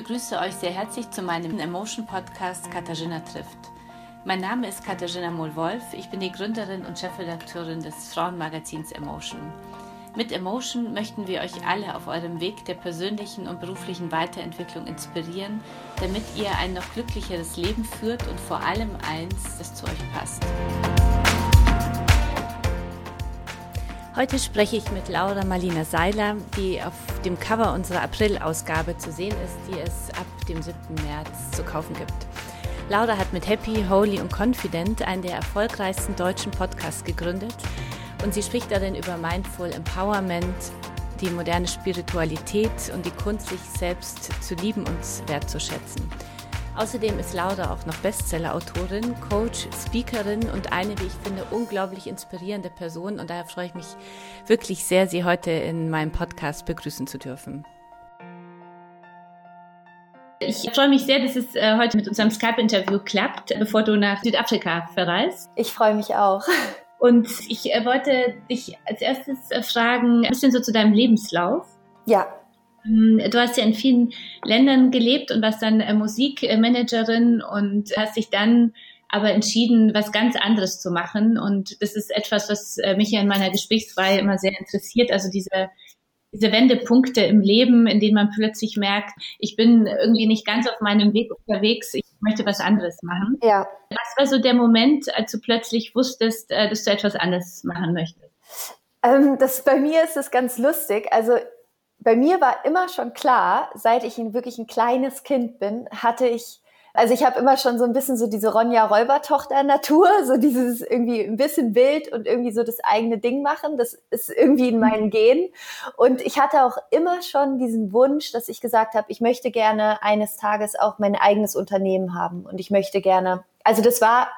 Begrüße euch sehr herzlich zu meinem Emotion Podcast Katharina trifft. Mein Name ist Katharina Mohl-Wolf, ich bin die Gründerin und Chefredakteurin des Frauenmagazins Emotion. Mit Emotion möchten wir euch alle auf eurem Weg der persönlichen und beruflichen Weiterentwicklung inspirieren, damit ihr ein noch glücklicheres Leben führt und vor allem eins, das zu euch passt. Heute spreche ich mit Laura Marlina Seiler, die auf dem Cover unserer April-Ausgabe zu sehen ist, die es ab dem 7. März zu kaufen gibt. Laura hat mit Happy, Holy und Confident einen der erfolgreichsten deutschen Podcasts gegründet und sie spricht darin über Mindful Empowerment, die moderne Spiritualität und die Kunst, sich selbst zu lieben und wertzuschätzen. Außerdem ist Laura auch noch Bestseller-Autorin, Coach, Speakerin und eine, wie ich finde, unglaublich inspirierende Person. Und daher freue ich mich wirklich sehr, Sie heute in meinem Podcast begrüßen zu dürfen. Ich freue mich sehr, dass es äh, heute mit unserem Skype-Interview klappt, bevor du nach Südafrika verreist. Ich freue mich auch. Und ich äh, wollte dich als erstes äh, fragen, ein bisschen so zu deinem Lebenslauf. Ja. Ähm, du hast ja in vielen Ländern gelebt und warst dann äh, Musikmanagerin und hast dich dann aber entschieden, was ganz anderes zu machen. Und das ist etwas, was äh, mich ja in meiner Gesprächsreihe immer sehr interessiert. Also diese, diese Wendepunkte im Leben, in denen man plötzlich merkt, ich bin irgendwie nicht ganz auf meinem Weg unterwegs, ich möchte was anderes machen. Ja. Was war so der Moment, als du plötzlich wusstest, äh, dass du etwas anderes machen möchtest? Ähm, das, bei mir ist das ganz lustig. Also bei mir war immer schon klar, seit ich wirklich ein kleines Kind bin, hatte ich, also ich habe immer schon so ein bisschen so diese Ronja Räubertochter Natur, so dieses irgendwie ein bisschen wild und irgendwie so das eigene Ding machen. Das ist irgendwie in meinen Genen. Und ich hatte auch immer schon diesen Wunsch, dass ich gesagt habe, ich möchte gerne eines Tages auch mein eigenes Unternehmen haben und ich möchte gerne, also das war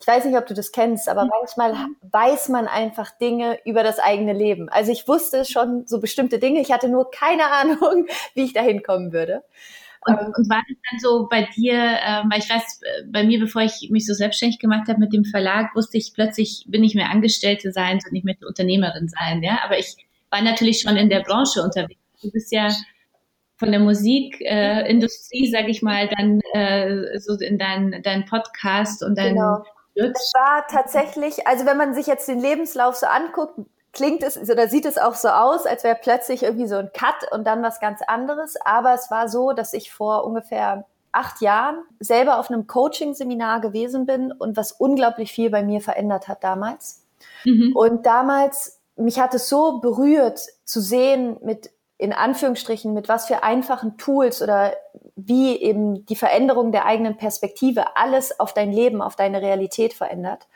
ich weiß nicht, ob du das kennst, aber mhm. manchmal weiß man einfach Dinge über das eigene Leben. Also ich wusste schon so bestimmte Dinge, ich hatte nur keine Ahnung, wie ich da hinkommen würde. Und, ähm, und war das dann so bei dir, äh, weil ich weiß, bei mir, bevor ich mich so selbstständig gemacht habe mit dem Verlag, wusste ich plötzlich, bin ich mehr Angestellte sein und nicht mehr Unternehmerin sein, ja. Aber ich war natürlich schon in der Branche unterwegs. Du bist ja von der Musikindustrie, äh, sage ich mal, dann äh, so in dein, dein Podcast und dein genau. Es war tatsächlich, also wenn man sich jetzt den Lebenslauf so anguckt, klingt es oder sieht es auch so aus, als wäre plötzlich irgendwie so ein Cut und dann was ganz anderes. Aber es war so, dass ich vor ungefähr acht Jahren selber auf einem Coaching-Seminar gewesen bin und was unglaublich viel bei mir verändert hat damals. Mhm. Und damals, mich hat es so berührt zu sehen, mit in Anführungsstrichen, mit was für einfachen Tools oder wie eben die Veränderung der eigenen Perspektive alles auf dein Leben, auf deine Realität verändert.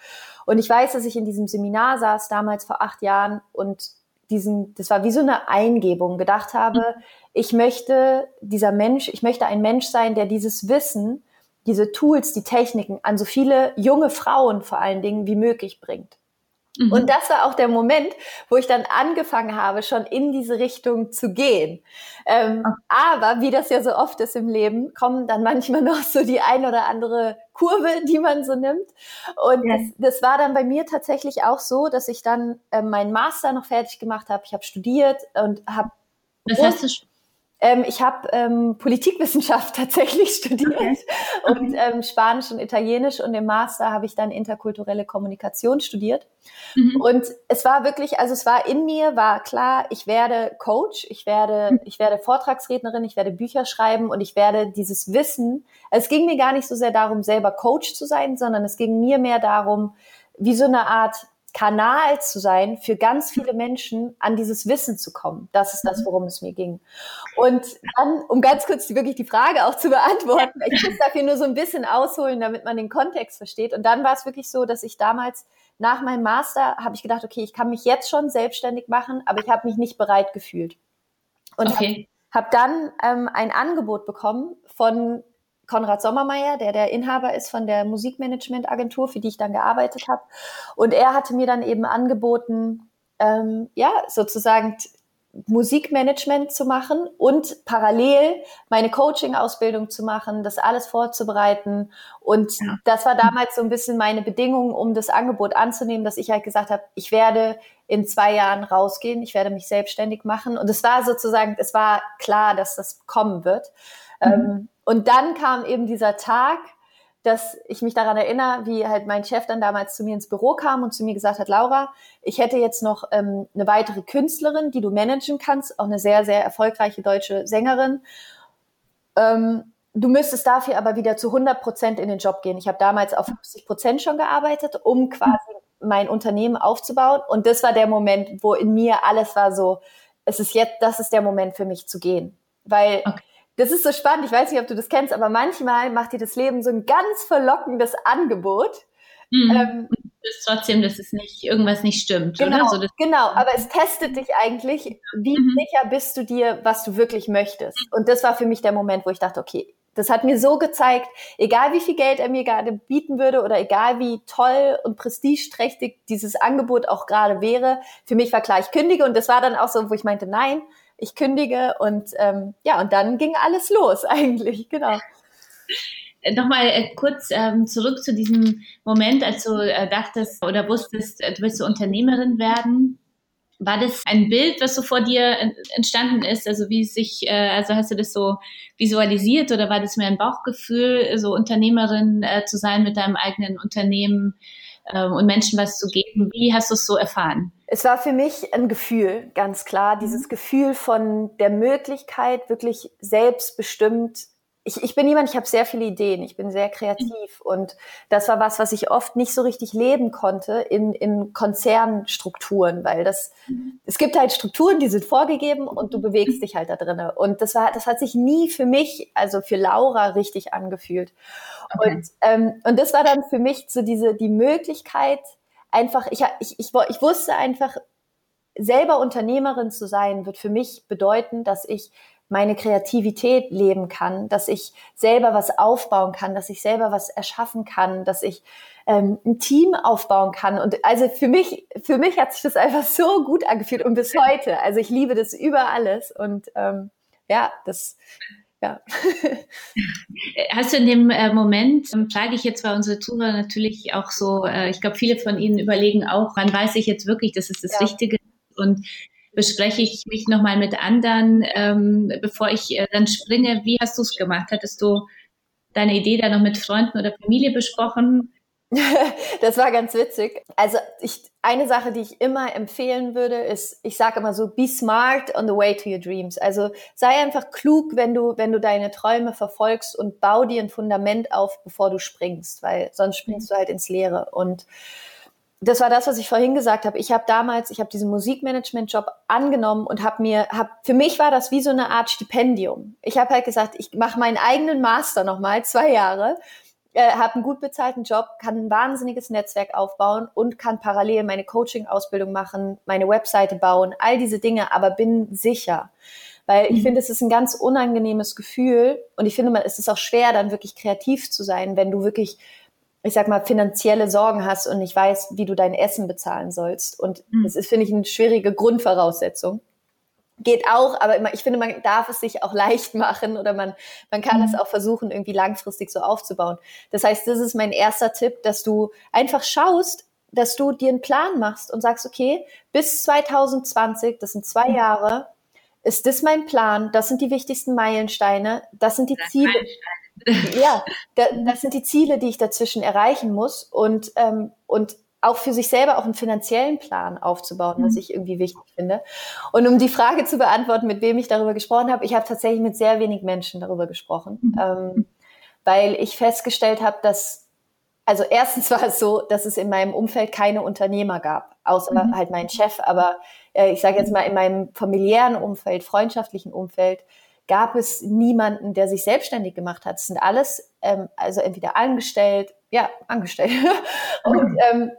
Und ich weiß, dass ich in diesem Seminar saß, damals vor acht Jahren, und diesen, das war wie so eine Eingebung, gedacht habe, ich möchte dieser Mensch, ich möchte ein Mensch sein, der dieses Wissen, diese Tools, die Techniken an so viele junge Frauen vor allen Dingen wie möglich bringt. Mhm. Und das war auch der Moment, wo ich dann angefangen habe, schon in diese Richtung zu gehen. Ähm, okay. Aber wie das ja so oft ist im Leben, kommen dann manchmal noch so die ein oder andere Kurve, die man so nimmt. Und ja. das, das, war dann bei mir tatsächlich auch so, dass ich dann äh, meinen Master noch fertig gemacht habe. Ich habe studiert und habe was hast du ähm, ich habe ähm, Politikwissenschaft tatsächlich studiert okay. und ähm, Spanisch und Italienisch und im Master habe ich dann interkulturelle Kommunikation studiert. Mhm. Und es war wirklich, also es war in mir, war klar, ich werde Coach, ich werde, mhm. ich werde Vortragsrednerin, ich werde Bücher schreiben und ich werde dieses Wissen. Also es ging mir gar nicht so sehr darum, selber Coach zu sein, sondern es ging mir mehr darum, wie so eine Art Kanal zu sein, für ganz viele Menschen an dieses Wissen zu kommen. Das ist das, mhm. worum es mir ging. Und dann, um ganz kurz wirklich die Frage auch zu beantworten, ich muss dafür nur so ein bisschen ausholen, damit man den Kontext versteht. Und dann war es wirklich so, dass ich damals nach meinem Master habe ich gedacht, okay, ich kann mich jetzt schon selbstständig machen, aber ich habe mich nicht bereit gefühlt. Und okay. habe hab dann ähm, ein Angebot bekommen von Konrad Sommermeier, der der Inhaber ist von der Musikmanagementagentur, für die ich dann gearbeitet habe. Und er hatte mir dann eben angeboten, ähm, ja, sozusagen Musikmanagement zu machen und parallel meine Coaching-Ausbildung zu machen, das alles vorzubereiten. Und ja. das war damals so ein bisschen meine Bedingung, um das Angebot anzunehmen, dass ich halt gesagt habe, ich werde in zwei Jahren rausgehen, ich werde mich selbstständig machen. Und es war sozusagen, es war klar, dass das kommen wird. Mhm. Ähm, und dann kam eben dieser Tag, dass ich mich daran erinnere, wie halt mein Chef dann damals zu mir ins Büro kam und zu mir gesagt hat, Laura, ich hätte jetzt noch ähm, eine weitere Künstlerin, die du managen kannst, auch eine sehr, sehr erfolgreiche deutsche Sängerin. Ähm, du müsstest dafür aber wieder zu 100 Prozent in den Job gehen. Ich habe damals auf 50 Prozent schon gearbeitet, um quasi mein Unternehmen aufzubauen. Und das war der Moment, wo in mir alles war so, es ist jetzt, das ist der Moment für mich zu gehen. Weil okay das ist so spannend, ich weiß nicht, ob du das kennst, aber manchmal macht dir das Leben so ein ganz verlockendes Angebot. Mhm. Ähm, ist trotzdem, dass es nicht irgendwas nicht stimmt, genau, oder? So, genau, aber es testet dich eigentlich, wie mhm. sicher bist du dir, was du wirklich möchtest. Und das war für mich der Moment, wo ich dachte, okay, das hat mir so gezeigt, egal wie viel Geld er mir gerade bieten würde oder egal wie toll und prestigeträchtig dieses Angebot auch gerade wäre, für mich war klar, ich kündige und das war dann auch so, wo ich meinte, nein, ich kündige und ähm, ja, und dann ging alles los eigentlich, genau. Nochmal äh, kurz ähm, zurück zu diesem Moment, als du äh, dachtest oder wusstest, äh, du willst so Unternehmerin werden. War das ein Bild, was so vor dir entstanden ist? Also wie sich, äh, also hast du das so visualisiert oder war das mehr ein Bauchgefühl, so Unternehmerin äh, zu sein mit deinem eigenen Unternehmen äh, und Menschen was zu geben? Wie hast du es so erfahren? Es war für mich ein Gefühl, ganz klar, dieses mhm. Gefühl von der Möglichkeit, wirklich selbstbestimmt ich, ich bin jemand, ich habe sehr viele Ideen, ich bin sehr kreativ und das war was, was ich oft nicht so richtig leben konnte in, in Konzernstrukturen, weil das, mhm. es gibt halt Strukturen, die sind vorgegeben und du bewegst dich halt da drinnen. Und das war, das hat sich nie für mich, also für Laura richtig angefühlt. Okay. Und, ähm, und das war dann für mich so diese, die Möglichkeit, einfach, ich, ich, ich, ich wusste einfach, selber Unternehmerin zu sein, wird für mich bedeuten, dass ich meine Kreativität leben kann, dass ich selber was aufbauen kann, dass ich selber was erschaffen kann, dass ich ähm, ein Team aufbauen kann. Und also für mich, für mich hat sich das einfach so gut angefühlt und bis heute. Also ich liebe das über alles und ähm, ja, das ja. Hast du in dem äh, Moment, ähm, frage ich jetzt bei unsere Zuhörer natürlich auch so, äh, ich glaube, viele von Ihnen überlegen auch, wann weiß ich jetzt wirklich, dass es das ja. Richtige ist und bespreche ich mich nochmal mit anderen, ähm, bevor ich äh, dann springe. Wie hast du es gemacht? Hattest du deine Idee da noch mit Freunden oder Familie besprochen? das war ganz witzig. Also ich, eine Sache, die ich immer empfehlen würde, ist, ich sage immer so, be smart on the way to your dreams. Also sei einfach klug, wenn du, wenn du deine Träume verfolgst und bau dir ein Fundament auf, bevor du springst, weil sonst springst du halt ins Leere. Und das war das, was ich vorhin gesagt habe. Ich habe damals, ich habe diesen Musikmanagement-Job angenommen und habe mir, hab, für mich war das wie so eine Art Stipendium. Ich habe halt gesagt, ich mache meinen eigenen Master nochmal, zwei Jahre, äh, habe einen gut bezahlten Job, kann ein wahnsinniges Netzwerk aufbauen und kann parallel meine Coaching-Ausbildung machen, meine Webseite bauen, all diese Dinge, aber bin sicher. Weil ich mhm. finde, es ist ein ganz unangenehmes Gefühl und ich finde, es ist auch schwer, dann wirklich kreativ zu sein, wenn du wirklich ich sag mal, finanzielle Sorgen hast und nicht weißt, wie du dein Essen bezahlen sollst. Und mhm. das ist, finde ich, eine schwierige Grundvoraussetzung. Geht auch, aber ich finde, man darf es sich auch leicht machen oder man, man kann mhm. es auch versuchen, irgendwie langfristig so aufzubauen. Das heißt, das ist mein erster Tipp, dass du einfach schaust, dass du dir einen Plan machst und sagst, okay, bis 2020, das sind zwei mhm. Jahre, ist das mein Plan, das sind die wichtigsten Meilensteine, das sind die das Ziele ja, da, das sind die Ziele, die ich dazwischen erreichen muss und, ähm, und auch für sich selber auch einen finanziellen Plan aufzubauen, was mhm. ich irgendwie wichtig finde. Und um die Frage zu beantworten, mit wem ich darüber gesprochen habe, ich habe tatsächlich mit sehr wenig Menschen darüber gesprochen, mhm. ähm, weil ich festgestellt habe, dass, also erstens war es so, dass es in meinem Umfeld keine Unternehmer gab, außer mhm. halt mein Chef, aber äh, ich sage jetzt mal in meinem familiären Umfeld, freundschaftlichen Umfeld, gab es niemanden, der sich selbstständig gemacht hat. Es sind alles, ähm, also entweder angestellt, ja, angestellt. und, ähm,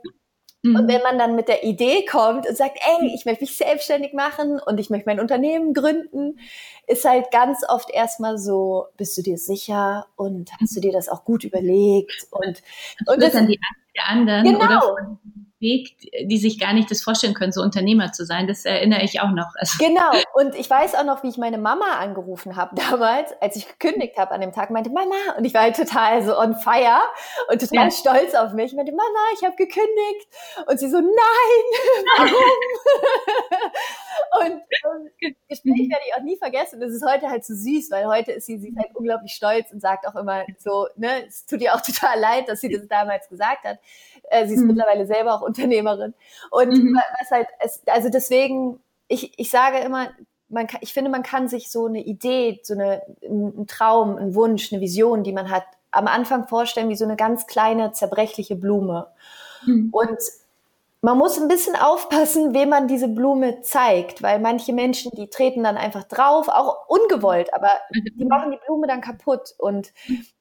mhm. und wenn man dann mit der Idee kommt und sagt, ey, ich möchte mich selbstständig machen und ich möchte mein Unternehmen gründen, ist halt ganz oft erstmal so, bist du dir sicher und hast du dir das auch gut überlegt? Und, und das, das dann die, die anderen genau. Oder Weg, die sich gar nicht das vorstellen können, so Unternehmer zu sein. Das erinnere ich auch noch. Also genau. Und ich weiß auch noch, wie ich meine Mama angerufen habe damals, als ich gekündigt habe an dem Tag, meinte Mama, und ich war halt total so on fire und total ja. stolz auf mich. Ich meinte, Mama, ich habe gekündigt. Und sie so, nein, warum? und, und Gespräch werde ich auch nie vergessen. Das ist heute halt so süß, weil heute ist sie, sie ist halt unglaublich stolz und sagt auch immer so, ne, es tut ihr auch total leid, dass sie das damals gesagt hat. Äh, sie ist mhm. mittlerweile selber auch Unternehmerin. Und mhm. was halt, es, also deswegen, ich, ich sage immer, man kann, ich finde, man kann sich so eine Idee, so eine, ein Traum, ein Wunsch, eine Vision, die man hat, am Anfang vorstellen wie so eine ganz kleine, zerbrechliche Blume. Mhm. Und man muss ein bisschen aufpassen, wem man diese Blume zeigt, weil manche Menschen, die treten dann einfach drauf, auch ungewollt, aber die machen die Blume dann kaputt. Und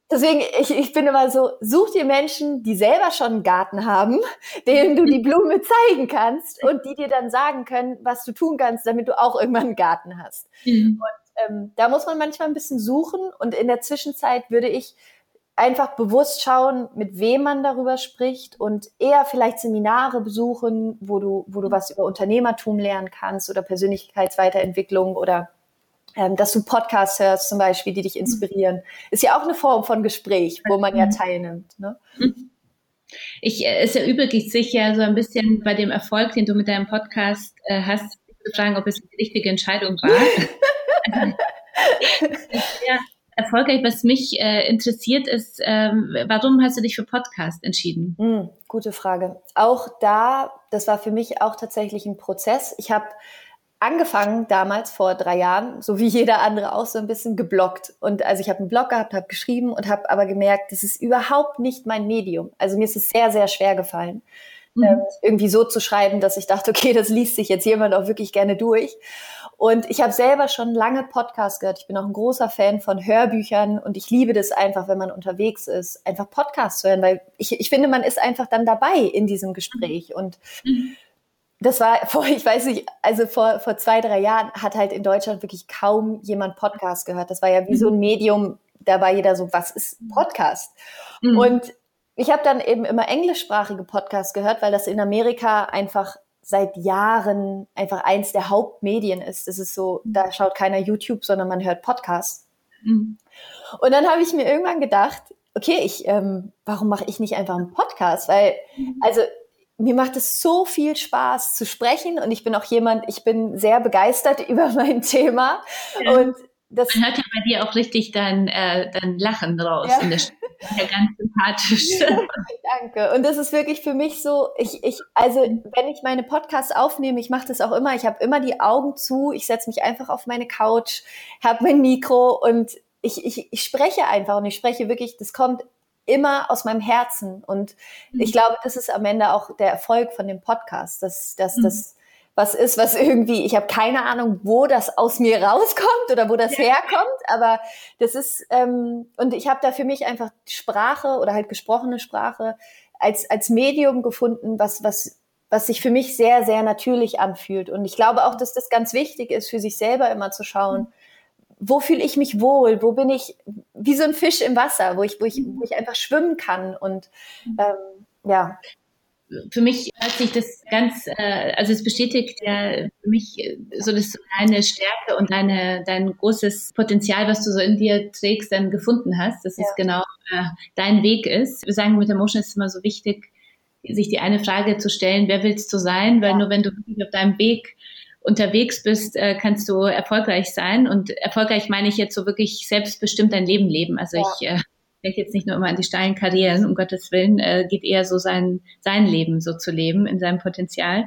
Deswegen, ich, ich bin immer so, such dir Menschen, die selber schon einen Garten haben, denen du die Blume zeigen kannst und die dir dann sagen können, was du tun kannst, damit du auch irgendwann einen Garten hast. Mhm. Und ähm, da muss man manchmal ein bisschen suchen und in der Zwischenzeit würde ich einfach bewusst schauen, mit wem man darüber spricht und eher vielleicht Seminare besuchen, wo du, wo du was über Unternehmertum lernen kannst oder Persönlichkeitsweiterentwicklung oder ähm, dass du Podcasts hörst zum Beispiel, die dich inspirieren. Ist ja auch eine Form von Gespräch, wo man ja teilnimmt. Ne? Ich, äh, es erübrigt sich ja so ein bisschen bei dem Erfolg, den du mit deinem Podcast äh, hast, zu fragen, ob es die richtige Entscheidung war. ja, erfolgreich. Was mich äh, interessiert ist, ähm, warum hast du dich für Podcast entschieden? Mm, gute Frage. Auch da, das war für mich auch tatsächlich ein Prozess. Ich habe angefangen damals vor drei Jahren, so wie jeder andere auch so ein bisschen geblockt. Und also ich habe einen Blog gehabt, habe geschrieben und habe aber gemerkt, das ist überhaupt nicht mein Medium. Also mir ist es sehr, sehr schwer gefallen, mhm. ähm, irgendwie so zu schreiben, dass ich dachte, okay, das liest sich jetzt jemand auch wirklich gerne durch. Und ich habe selber schon lange Podcasts gehört. Ich bin auch ein großer Fan von Hörbüchern und ich liebe das einfach, wenn man unterwegs ist, einfach Podcasts zu hören, weil ich, ich finde, man ist einfach dann dabei in diesem Gespräch. Und mhm das war vor, ich weiß nicht, also vor, vor zwei, drei Jahren hat halt in Deutschland wirklich kaum jemand Podcast gehört. Das war ja wie so ein mhm. Medium, da war jeder so, was ist Podcast? Mhm. Und ich habe dann eben immer englischsprachige Podcasts gehört, weil das in Amerika einfach seit Jahren einfach eins der Hauptmedien ist. Das ist so, da schaut keiner YouTube, sondern man hört Podcasts. Mhm. Und dann habe ich mir irgendwann gedacht, okay, ich, ähm, warum mache ich nicht einfach einen Podcast? Weil, mhm. also mir macht es so viel Spaß zu sprechen und ich bin auch jemand, ich bin sehr begeistert über mein Thema ja. und das Man hört ja bei dir auch richtig dein, äh, dein Lachen raus ja. in der Stimme. Ja, ganz sympathisch. Danke. Und das ist wirklich für mich so, ich, ich, also wenn ich meine Podcasts aufnehme, ich mache das auch immer, ich habe immer die Augen zu, ich setze mich einfach auf meine Couch, habe mein Mikro und ich, ich, ich spreche einfach und ich spreche wirklich, das kommt immer aus meinem Herzen. Und mhm. ich glaube, das ist am Ende auch der Erfolg von dem Podcast, dass, dass mhm. das was ist, was irgendwie, ich habe keine Ahnung, wo das aus mir rauskommt oder wo das ja. herkommt, aber das ist, ähm, und ich habe da für mich einfach Sprache oder halt gesprochene Sprache als, als Medium gefunden, was, was, was sich für mich sehr, sehr natürlich anfühlt. Und ich glaube auch, dass das ganz wichtig ist, für sich selber immer zu schauen, mhm wo fühle ich mich wohl, wo bin ich wie so ein Fisch im Wasser, wo ich, wo ich, wo ich einfach schwimmen kann und ähm, ja. Für mich hört sich das ganz, äh, also es bestätigt ja für mich so, dass du deine Stärke und deine, dein großes Potenzial, was du so in dir trägst, dann gefunden hast, dass ja. es genau äh, dein Weg ist. Wir sagen, mit Emotion ist es immer so wichtig, sich die eine Frage zu stellen, wer willst du sein? Weil ja. nur wenn du auf deinem Weg unterwegs bist, äh, kannst du erfolgreich sein. Und erfolgreich meine ich jetzt so wirklich selbstbestimmt dein Leben leben. Also ja. ich äh, denke jetzt nicht nur immer an die steilen Karrieren, um Gottes Willen, äh, geht eher so sein, sein Leben so zu leben in seinem Potenzial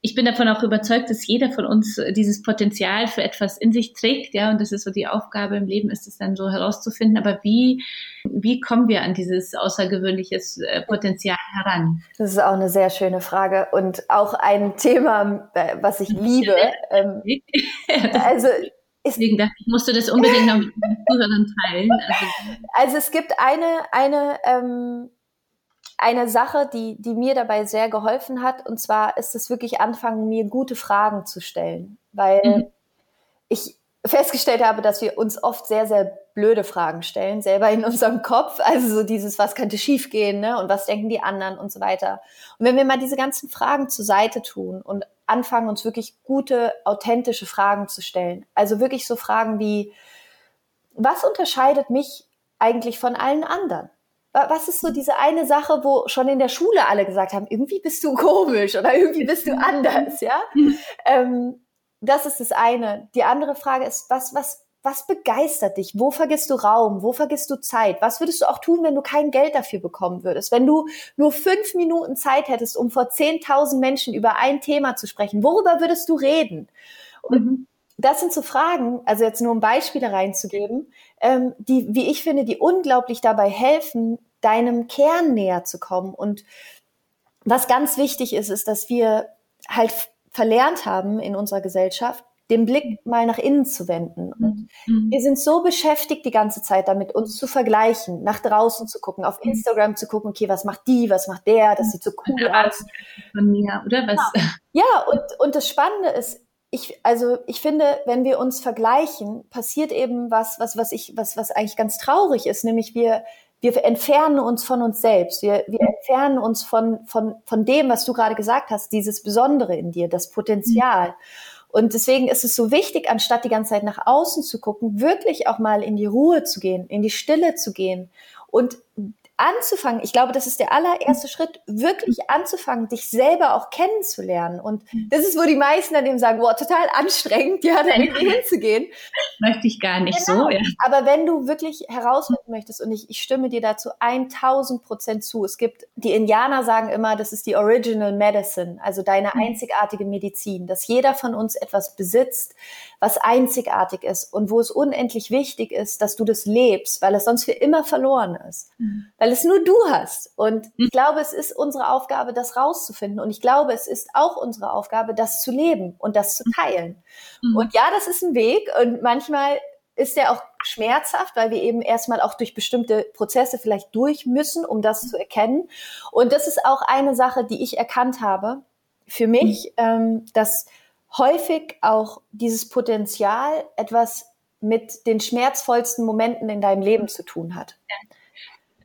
ich bin davon auch überzeugt, dass jeder von uns dieses Potenzial für etwas in sich trägt, ja, und das ist so die Aufgabe im Leben, ist es dann so herauszufinden. Aber wie, wie kommen wir an dieses außergewöhnliches äh, Potenzial heran? Das ist auch eine sehr schöne Frage und auch ein Thema, äh, was ich liebe. Ähm, also Deswegen dachte ich, musste das unbedingt noch mit den Zuhörern teilen. Also, also, es gibt eine, eine ähm, eine Sache, die, die mir dabei sehr geholfen hat. Und zwar ist es wirklich anfangen, mir gute Fragen zu stellen. Weil mhm. ich, festgestellt habe, dass wir uns oft sehr, sehr blöde Fragen stellen, selber in unserem Kopf. Also so dieses, was könnte schiefgehen, ne? Und was denken die anderen und so weiter. Und wenn wir mal diese ganzen Fragen zur Seite tun und anfangen, uns wirklich gute, authentische Fragen zu stellen. Also wirklich so Fragen wie, was unterscheidet mich eigentlich von allen anderen? Was ist so diese eine Sache, wo schon in der Schule alle gesagt haben, irgendwie bist du komisch oder irgendwie bist du anders, ja? ähm, das ist das eine. Die andere Frage ist, was, was, was begeistert dich? Wo vergisst du Raum? Wo vergisst du Zeit? Was würdest du auch tun, wenn du kein Geld dafür bekommen würdest? Wenn du nur fünf Minuten Zeit hättest, um vor 10.000 Menschen über ein Thema zu sprechen, worüber würdest du reden? Und mhm. das sind so Fragen, also jetzt nur um Beispiele reinzugeben, ähm, die, wie ich finde, die unglaublich dabei helfen, deinem Kern näher zu kommen. Und was ganz wichtig ist, ist, dass wir halt verlernt haben in unserer Gesellschaft, den Blick mal nach innen zu wenden. Und mhm. wir sind so beschäftigt die ganze Zeit damit, uns zu vergleichen, nach draußen zu gucken, auf Instagram zu gucken, okay, was macht die, was macht der, das sieht so cool aus. Von mir, oder was? Ja, ja und, und das Spannende ist, ich, also ich finde, wenn wir uns vergleichen, passiert eben was, was, was ich, was, was eigentlich ganz traurig ist, nämlich wir, wir entfernen uns von uns selbst. Wir, wir entfernen uns von, von, von dem, was du gerade gesagt hast, dieses Besondere in dir, das Potenzial. Und deswegen ist es so wichtig, anstatt die ganze Zeit nach außen zu gucken, wirklich auch mal in die Ruhe zu gehen, in die Stille zu gehen und anzufangen, ich glaube, das ist der allererste Schritt, wirklich anzufangen, dich selber auch kennenzulernen. Und das ist, wo die meisten dann eben sagen, boah, total anstrengend, ja, da irgendwie hinzugehen. Möchte ich gar nicht genau. so, ja. Aber wenn du wirklich herausfinden möchtest, und ich, ich stimme dir dazu 1000 Prozent zu, es gibt, die Indianer sagen immer, das ist die Original Medicine, also deine mhm. einzigartige Medizin, dass jeder von uns etwas besitzt, was einzigartig ist und wo es unendlich wichtig ist, dass du das lebst, weil es sonst für immer verloren ist. Mhm. Weil es nur du hast. Und ich mhm. glaube, es ist unsere Aufgabe, das rauszufinden. Und ich glaube, es ist auch unsere Aufgabe, das zu leben und das zu teilen. Mhm. Und ja, das ist ein Weg und manchmal ist der auch schmerzhaft, weil wir eben erstmal auch durch bestimmte Prozesse vielleicht durch müssen, um das zu erkennen. Und das ist auch eine Sache, die ich erkannt habe für mich, mhm. ähm, dass häufig auch dieses Potenzial etwas mit den schmerzvollsten Momenten in deinem Leben zu tun hat.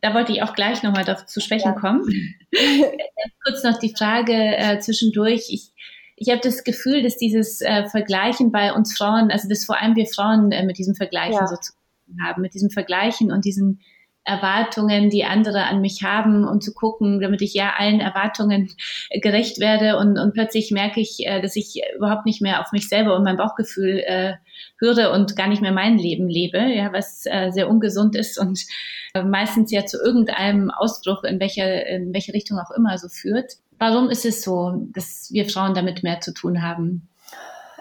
Da wollte ich auch gleich nochmal zu sprechen ja. kommen. Kurz noch die Frage äh, zwischendurch. Ich, ich habe das Gefühl, dass dieses äh, Vergleichen bei uns Frauen, also dass vor allem wir Frauen äh, mit diesem Vergleichen ja. so zu tun haben, mit diesem Vergleichen und diesen Erwartungen, die andere an mich haben und zu gucken, damit ich ja allen Erwartungen gerecht werde und, und plötzlich merke ich, äh, dass ich überhaupt nicht mehr auf mich selber und mein Bauchgefühl äh, höre und gar nicht mehr mein Leben lebe, ja, was äh, sehr ungesund ist und äh, meistens ja zu irgendeinem Ausbruch in welcher in welche Richtung auch immer so führt. Warum ist es so, dass wir Frauen damit mehr zu tun haben?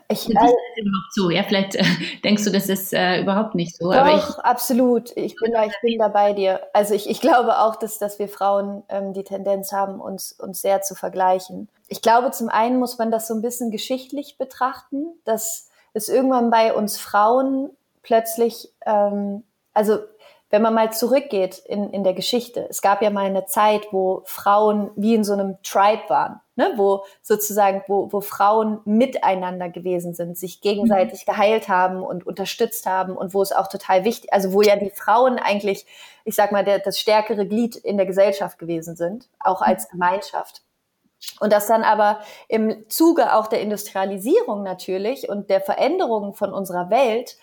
Ich, das überhaupt so? Ja, vielleicht äh, denkst du, das ist äh, überhaupt nicht so. Doch, aber ich, absolut. Ich bin da, ich bin da bei dir. Also ich, ich glaube auch, dass, dass wir Frauen ähm, die Tendenz haben, uns, uns sehr zu vergleichen. Ich glaube, zum einen muss man das so ein bisschen geschichtlich betrachten, dass es irgendwann bei uns Frauen plötzlich, ähm, also wenn man mal zurückgeht in, in der Geschichte, es gab ja mal eine Zeit, wo Frauen wie in so einem Tribe waren, ne? wo sozusagen, wo, wo Frauen miteinander gewesen sind, sich gegenseitig mhm. geheilt haben und unterstützt haben und wo es auch total wichtig, also wo ja die Frauen eigentlich, ich sag mal, der, das stärkere Glied in der Gesellschaft gewesen sind, auch als mhm. Gemeinschaft. Und das dann aber im Zuge auch der Industrialisierung natürlich und der Veränderungen von unserer Welt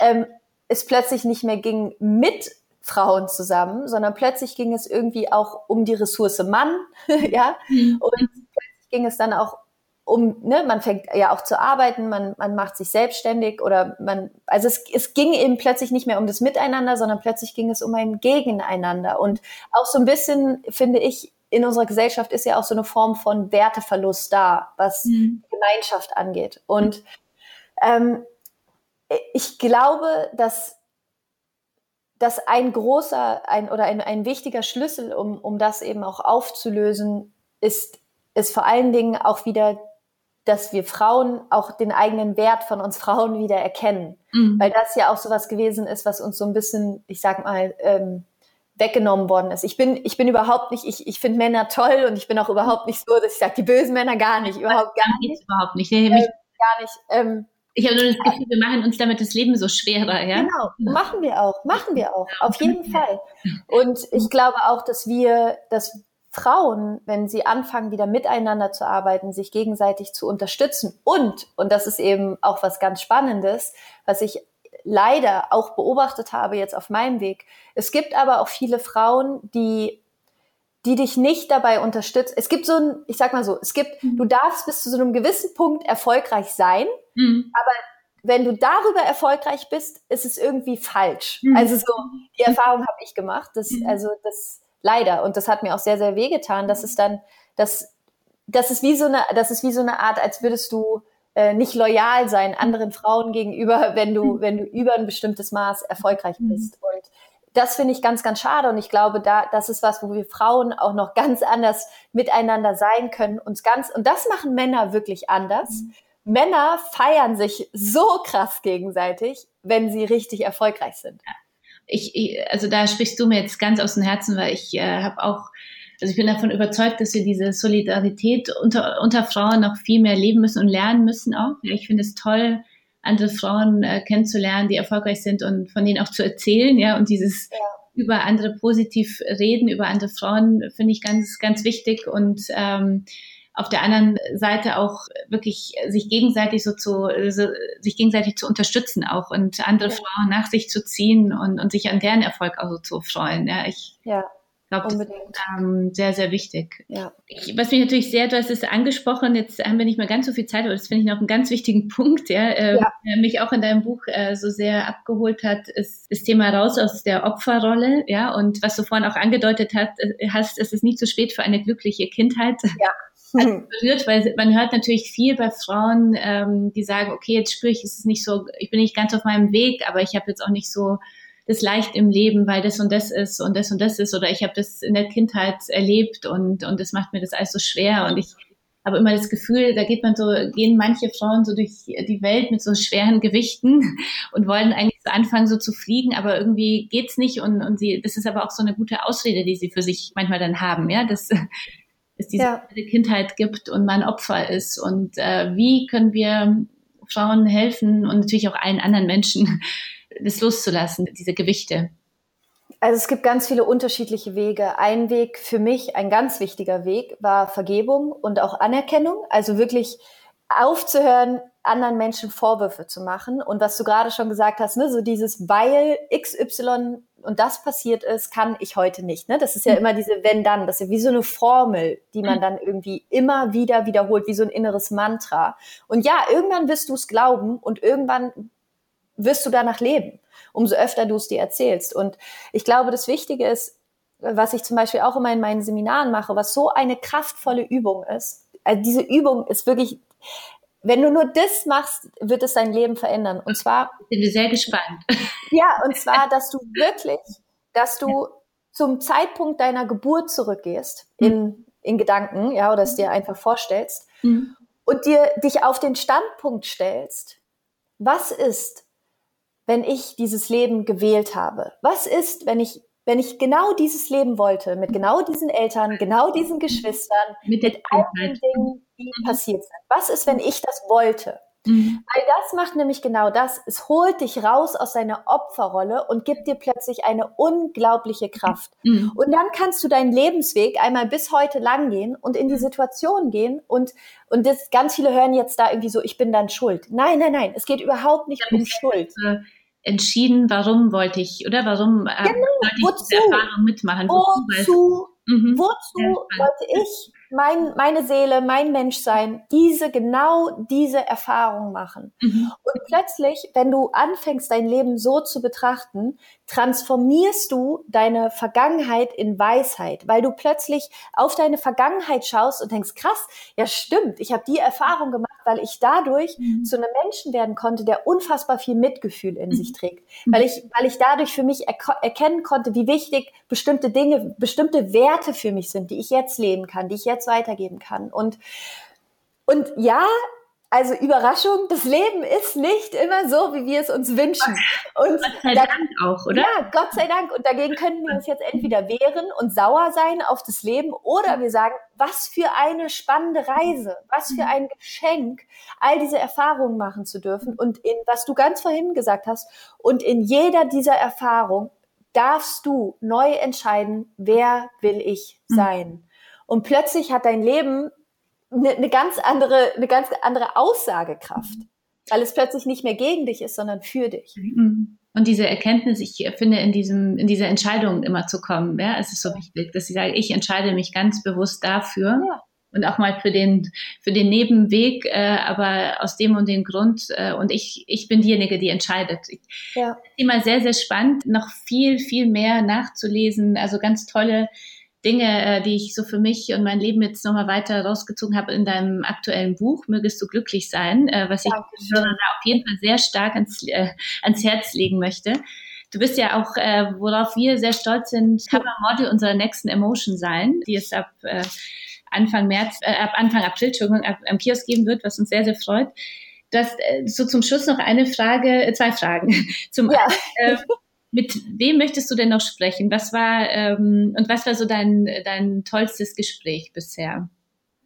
ähm, es plötzlich nicht mehr ging mit Frauen zusammen, sondern plötzlich ging es irgendwie auch um die Ressource Mann, ja, mhm. und ging es dann auch um, ne, man fängt ja auch zu arbeiten, man, man macht sich selbstständig oder man, also es, es ging eben plötzlich nicht mehr um das Miteinander, sondern plötzlich ging es um ein Gegeneinander und auch so ein bisschen, finde ich, in unserer Gesellschaft ist ja auch so eine Form von Werteverlust da, was mhm. Gemeinschaft angeht und ähm, ich glaube, dass dass ein großer ein, oder ein, ein wichtiger Schlüssel, um, um das eben auch aufzulösen, ist, ist vor allen Dingen auch wieder, dass wir Frauen auch den eigenen Wert von uns Frauen wieder erkennen. Mhm. Weil das ja auch so was gewesen ist, was uns so ein bisschen, ich sag mal, ähm, weggenommen worden ist. Ich bin, ich bin überhaupt nicht, ich, ich finde Männer toll und ich bin auch überhaupt nicht so, dass ich sage, die bösen Männer gar nicht, überhaupt gar nicht. Überhaupt nicht. Äh, gar nicht. Ähm, Ich habe nur das Gefühl, wir machen uns damit das Leben so schwerer, ja? Genau, machen wir auch, machen wir auch, auf jeden Fall. Und ich glaube auch, dass wir, dass Frauen, wenn sie anfangen, wieder miteinander zu arbeiten, sich gegenseitig zu unterstützen und, und das ist eben auch was ganz Spannendes, was ich leider auch beobachtet habe jetzt auf meinem Weg. Es gibt aber auch viele Frauen, die die dich nicht dabei unterstützen. Es gibt so ein, ich sag mal so, es gibt, mhm. du darfst bis zu so einem gewissen Punkt erfolgreich sein, mhm. aber wenn du darüber erfolgreich bist, ist es irgendwie falsch. Mhm. Also so, die Erfahrung habe ich gemacht. Das, mhm. also das leider. Und das hat mir auch sehr, sehr wehgetan, dass es dann, dass, das ist wie so eine, das ist wie so eine Art, als würdest du äh, nicht loyal sein anderen Frauen gegenüber, wenn du, mhm. wenn du über ein bestimmtes Maß erfolgreich mhm. bist. Und das finde ich ganz, ganz schade. Und ich glaube, da, das ist was, wo wir Frauen auch noch ganz anders miteinander sein können. Uns ganz, und das machen Männer wirklich anders. Mhm. Männer feiern sich so krass gegenseitig, wenn sie richtig erfolgreich sind. Ich, also da sprichst du mir jetzt ganz aus dem Herzen, weil ich äh, habe auch also ich bin davon überzeugt, dass wir diese Solidarität unter, unter Frauen noch viel mehr leben müssen und lernen müssen auch. Ich finde es toll, andere Frauen äh, kennenzulernen, die erfolgreich sind und von denen auch zu erzählen, ja, und dieses ja. über andere positiv reden, über andere Frauen finde ich ganz, ganz wichtig und ähm, auf der anderen Seite auch wirklich sich gegenseitig so zu, so, sich gegenseitig zu unterstützen auch und andere ja. Frauen nach sich zu ziehen und, und sich an deren Erfolg auch so zu freuen. Ja, ich ja glaube, das ist ähm, sehr, sehr wichtig. Ja. Ich, was mich natürlich sehr, du hast es angesprochen, jetzt haben wir nicht mehr ganz so viel Zeit, aber das finde ich noch einen ganz wichtigen Punkt, ja, äh, ja. der mich auch in deinem Buch äh, so sehr abgeholt hat, ist das Thema raus aus der Opferrolle, ja, und was du vorhin auch angedeutet hast, äh, hast, es ist nicht zu spät für eine glückliche Kindheit. Ja. Also berührt, weil man hört natürlich viel bei Frauen, ähm, die sagen, okay, jetzt spüre ich, es ist nicht so, ich bin nicht ganz auf meinem Weg, aber ich habe jetzt auch nicht so das leicht im Leben, weil das und das ist und das und das ist oder ich habe das in der Kindheit erlebt und und das macht mir das alles so schwer und ich habe immer das Gefühl, da geht man so, gehen manche Frauen so durch die Welt mit so schweren Gewichten und wollen eigentlich so anfangen, so zu fliegen, aber irgendwie geht's nicht und, und sie, das ist aber auch so eine gute Ausrede, die sie für sich manchmal dann haben, ja, dass es diese ja. Kindheit gibt und man Opfer ist und äh, wie können wir Frauen helfen und natürlich auch allen anderen Menschen, das loszulassen, diese Gewichte? Also es gibt ganz viele unterschiedliche Wege. Ein Weg für mich, ein ganz wichtiger Weg, war Vergebung und auch Anerkennung. Also wirklich aufzuhören, anderen Menschen Vorwürfe zu machen. Und was du gerade schon gesagt hast, ne, so dieses, weil XY und das passiert ist, kann ich heute nicht. Ne? Das ist ja mhm. immer diese Wenn-Dann. Das ist ja wie so eine Formel, die man mhm. dann irgendwie immer wieder wiederholt, wie so ein inneres Mantra. Und ja, irgendwann wirst du es glauben und irgendwann wirst du danach leben, umso öfter du es dir erzählst. Und ich glaube, das Wichtige ist, was ich zum Beispiel auch immer in meinen Seminaren mache, was so eine kraftvolle Übung ist. Also diese Übung ist wirklich, wenn du nur das machst, wird es dein Leben verändern. Und zwar. Bin wir sehr gespannt. Ja, und zwar, dass du wirklich, dass du zum Zeitpunkt deiner Geburt zurückgehst hm. in, in Gedanken, ja, oder es dir einfach vorstellst mhm. und dir dich auf den Standpunkt stellst, was ist, wenn ich dieses Leben gewählt habe? Was ist, wenn ich, wenn ich genau dieses Leben wollte, mit genau diesen Eltern, genau diesen Geschwistern, mit, mit all den Dingen, die mhm. passiert sind? Was ist, wenn ich das wollte? Mhm. Weil das macht nämlich genau das. Es holt dich raus aus deiner Opferrolle und gibt dir plötzlich eine unglaubliche Kraft. Mhm. Und dann kannst du deinen Lebensweg einmal bis heute lang gehen und in die Situation gehen und, und das, ganz viele hören jetzt da irgendwie so, ich bin dann schuld. Nein, nein, nein. Es geht überhaupt nicht um Schuld. Äh, entschieden, warum wollte ich, oder warum äh, genau, wollte ich wozu? diese Erfahrung mitmachen? Wozu, wozu, mhm. wozu wollte ich mein, meine Seele, mein Menschsein, diese, genau diese Erfahrung machen. Mhm. Und plötzlich, wenn du anfängst, dein Leben so zu betrachten, transformierst du deine Vergangenheit in Weisheit, weil du plötzlich auf deine Vergangenheit schaust und denkst, krass, ja stimmt, ich habe die Erfahrung gemacht, weil ich dadurch mhm. zu einem Menschen werden konnte, der unfassbar viel Mitgefühl in mhm. sich trägt, weil ich, weil ich dadurch für mich er erkennen konnte, wie wichtig bestimmte Dinge, bestimmte Werte für mich sind, die ich jetzt leben kann, die ich jetzt weitergeben kann. Und, und ja, Also Überraschung, das Leben ist nicht immer so, wie wir es uns wünschen. Und Gott sei da, Dank auch, oder? Ja, Gott sei Dank. Und dagegen können wir uns jetzt entweder wehren und sauer sein auf das Leben oder wir sagen, was für eine spannende Reise, was für ein Geschenk, all diese Erfahrungen machen zu dürfen. Und in, was du ganz vorhin gesagt hast, und in jeder dieser Erfahrungen darfst du neu entscheiden, wer will ich hm. sein. Und plötzlich hat dein Leben eine, eine ganz andere, eine ganz andere Aussagekraft, weil es plötzlich nicht mehr gegen dich ist, sondern für dich. Mhm. Und diese Erkenntnis, ich finde, in diesem, in dieser Entscheidung immer zu kommen, ja, es ist so wichtig, dass ich sage, ich entscheide mich ganz bewusst dafür. Ja. Und auch mal für den, für den Nebenweg, äh, aber aus dem und dem Grund. Äh, und ich, ich bin diejenige, die entscheidet. Ich, ja. Immer sehr, sehr spannend, noch viel, viel mehr nachzulesen. Also ganz tolle Dinge, äh, die ich so für mich und mein Leben jetzt nochmal weiter rausgezogen habe in deinem aktuellen Buch, Mögest du glücklich sein, äh, was Dankeschön. ich auf jeden Fall sehr stark ans, äh, ans Herz legen möchte. Du bist ja auch, äh, worauf wir sehr stolz sind, Covermodel unserer nächsten Emotion sein, die es ab äh, Anfang März, äh, ab Anfang April, Entschuldigung, ab, am Kiosk geben wird, was uns sehr, sehr freut. Das, äh, so zum Schluss noch eine Frage, zwei Fragen. Zum ja. einen, äh, mit wem möchtest du denn noch sprechen? Was war ähm, und was war so dein, dein tollstes Gespräch bisher?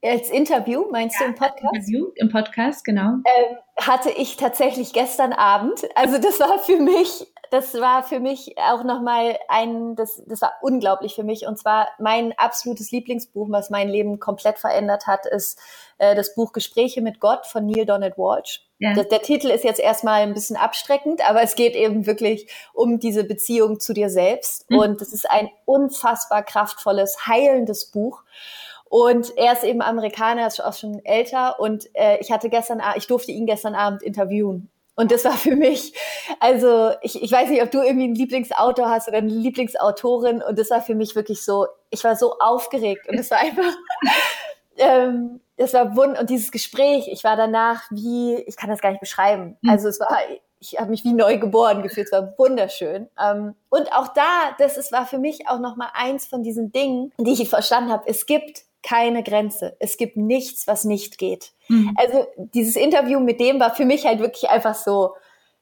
Als Interview, meinst ja, du im Podcast? Interview im Podcast, genau. Ähm, hatte ich tatsächlich gestern Abend. Also das war für mich, das war für mich auch nochmal ein, das, das war unglaublich für mich. Und zwar mein absolutes Lieblingsbuch, was mein Leben komplett verändert hat, ist äh, das Buch Gespräche mit Gott von Neil Donald Walsh. Ja. Der, der, Titel ist jetzt erstmal ein bisschen abstreckend, aber es geht eben wirklich um diese Beziehung zu dir selbst. Mhm. Und es ist ein unfassbar kraftvolles, heilendes Buch. Und er ist eben Amerikaner, ist auch schon älter. Und äh, ich hatte gestern, ich durfte ihn gestern Abend interviewen. Und das war für mich, also ich, ich weiß nicht, ob du irgendwie einen Lieblingsautor hast oder eine Lieblingsautorin. Und das war für mich wirklich so, ich war so aufgeregt. Und es war einfach, ähm, das war wund und dieses Gespräch, ich war danach wie, ich kann das gar nicht beschreiben. Mhm. Also es war, ich habe mich wie neu geboren gefühlt, es war wunderschön. Ähm, und auch da, das ist, war für mich auch nochmal eins von diesen Dingen, die ich verstanden habe. Es gibt keine Grenze. Es gibt nichts, was nicht geht. Mhm. Also dieses Interview mit dem war für mich halt wirklich einfach so,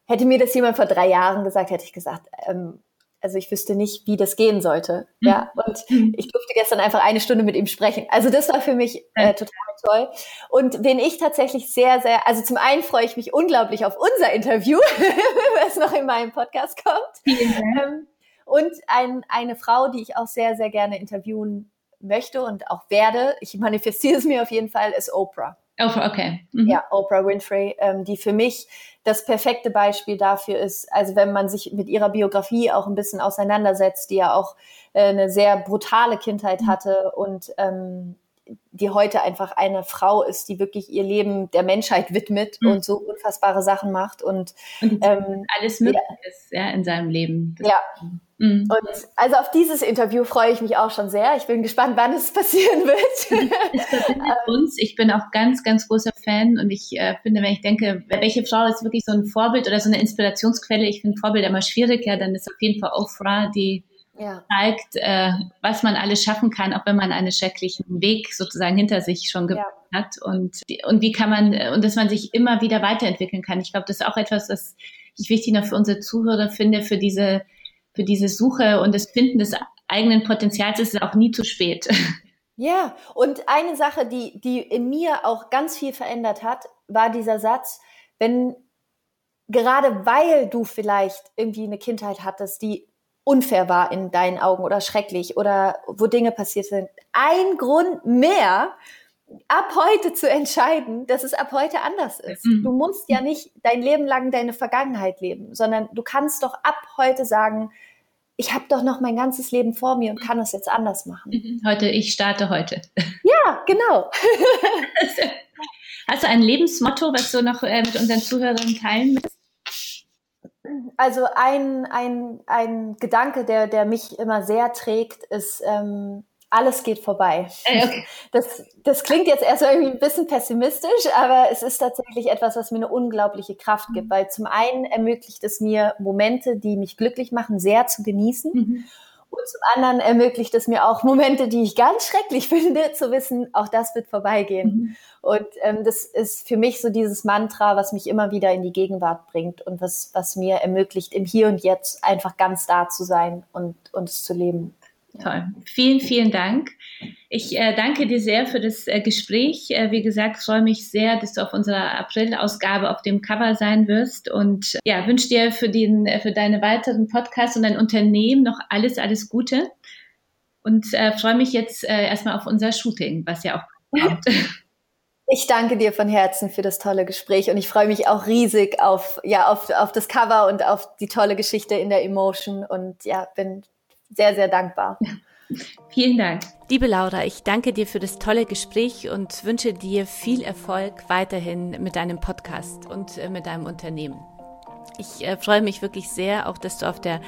hätte mir das jemand vor drei Jahren gesagt, hätte ich gesagt, ähm, also ich wüsste nicht, wie das gehen sollte. Mhm. Ja, und mhm. ich durfte gestern einfach eine Stunde mit ihm sprechen. Also das war für mich äh, total toll. Und wen ich tatsächlich sehr, sehr, also zum einen freue ich mich unglaublich auf unser Interview, was noch in meinem Podcast kommt. Ähm, und ein, eine Frau, die ich auch sehr, sehr gerne interviewen möchte und auch werde, ich manifestiere es mir auf jeden Fall, ist Oprah. Oprah, okay. Mhm. Ja, Oprah Winfrey, ähm, die für mich das perfekte Beispiel dafür ist, also wenn man sich mit ihrer Biografie auch ein bisschen auseinandersetzt, die ja auch äh, eine sehr brutale Kindheit mhm. hatte und ähm, die heute einfach eine Frau ist, die wirklich ihr Leben der Menschheit widmet mhm. und so unfassbare Sachen macht und, und ähm, alles möglich ja. ist ja in seinem Leben. Das ja. Mhm. Und also auf dieses Interview freue ich mich auch schon sehr. Ich bin gespannt, wann es passieren wird. Es verbindet uns. Ich bin auch ganz, ganz großer Fan und ich äh, finde, wenn ich denke, welche Frau ist wirklich so ein Vorbild oder so eine Inspirationsquelle, ich finde Vorbilder immer schwierig, ja, dann ist auf jeden Fall Oprah, die ja. zeigt, äh, was man alles schaffen kann, auch wenn man einen schrecklichen Weg sozusagen hinter sich schon ja. hat und, und wie kann man, und dass man sich immer wieder weiterentwickeln kann. Ich glaube, das ist auch etwas, was ich wichtig noch für unsere Zuhörer finde, für diese, für diese Suche und das Finden des eigenen Potenzials ist es auch nie zu spät. Ja, und eine Sache, die, die in mir auch ganz viel verändert hat, war dieser Satz, wenn gerade weil du vielleicht irgendwie eine Kindheit hattest, die unfair war in deinen Augen oder schrecklich oder wo Dinge passiert sind. Ein Grund mehr, ab heute zu entscheiden, dass es ab heute anders ist. Mhm. Du musst ja nicht dein Leben lang deine Vergangenheit leben, sondern du kannst doch ab heute sagen, ich habe doch noch mein ganzes Leben vor mir und kann es jetzt anders machen. Mhm. Heute, ich starte heute. Ja, genau. Hast du ein Lebensmotto, was du noch äh, mit unseren Zuhörern teilen willst? Also ein, ein, ein Gedanke, der, der mich immer sehr trägt, ist, ähm, alles geht vorbei. Äh, okay. Das, das klingt jetzt erst irgendwie ein bisschen pessimistisch, aber es ist tatsächlich etwas, was mir eine unglaubliche Kraft gibt, weil zum einen ermöglicht es mir Momente, die mich glücklich machen, sehr zu genießen. Mhm. Und zum anderen ermöglicht es mir auch Momente, die ich ganz schrecklich finde, zu wissen, auch das wird vorbeigehen. Mhm. Und ähm, das ist für mich so dieses Mantra, was mich immer wieder in die Gegenwart bringt und was, was mir ermöglicht, im Hier und Jetzt einfach ganz da zu sein und, es zu leben. Toll. Vielen, vielen Dank. Ich äh, danke dir sehr für das äh, Gespräch. Äh, wie gesagt, freue mich sehr, dass du auf unserer April-Ausgabe auf dem Cover sein wirst und ja, wünsche dir für, den, äh, für deine weiteren Podcasts und dein Unternehmen noch alles, alles Gute und äh, freue mich jetzt äh, erstmal auf unser Shooting, was ja auch kommt. Ich danke dir von Herzen für das tolle Gespräch und ich freue mich auch riesig auf, ja, auf, auf das Cover und auf die tolle Geschichte in der Emotion und ja, bin sehr, sehr dankbar. Vielen Dank. Liebe Laura, ich danke dir für das tolle Gespräch und wünsche dir viel Erfolg weiterhin mit deinem Podcast und äh, mit deinem Unternehmen. Ich äh, freue mich wirklich sehr, auch dass du auf der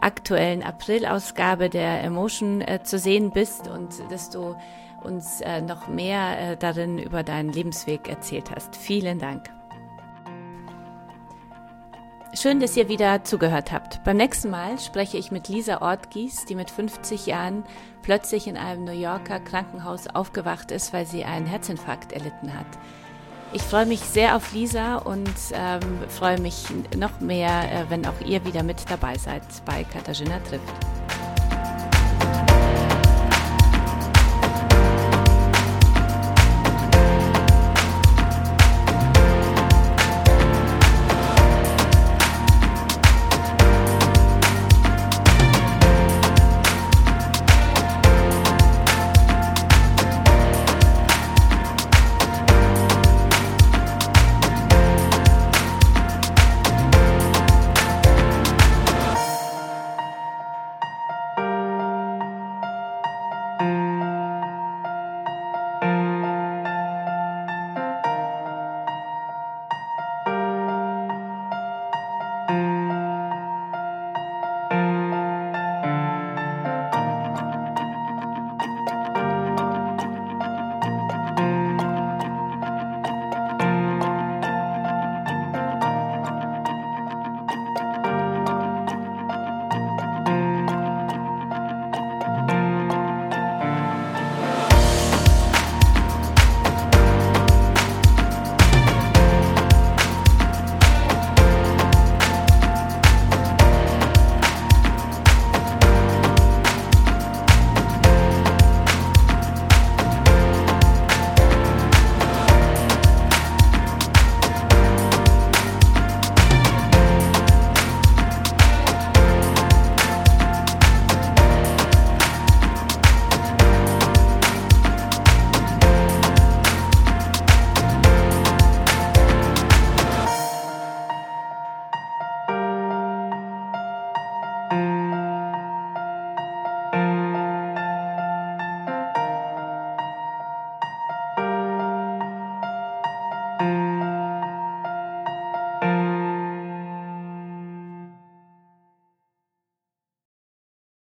aktuellen April-Ausgabe der Emotion äh, zu sehen bist und dass du uns äh, noch mehr äh, darin über deinen Lebensweg erzählt hast. Vielen Dank. Schön, dass ihr wieder zugehört habt. Beim nächsten Mal spreche ich mit Lisa Ortgies, die mit 50 Jahren plötzlich in einem New Yorker Krankenhaus aufgewacht ist, weil sie einen Herzinfarkt erlitten hat. Ich freue mich sehr auf Lisa und ähm, freue mich noch mehr, äh, wenn auch ihr wieder mit dabei seid bei Katharina trifft.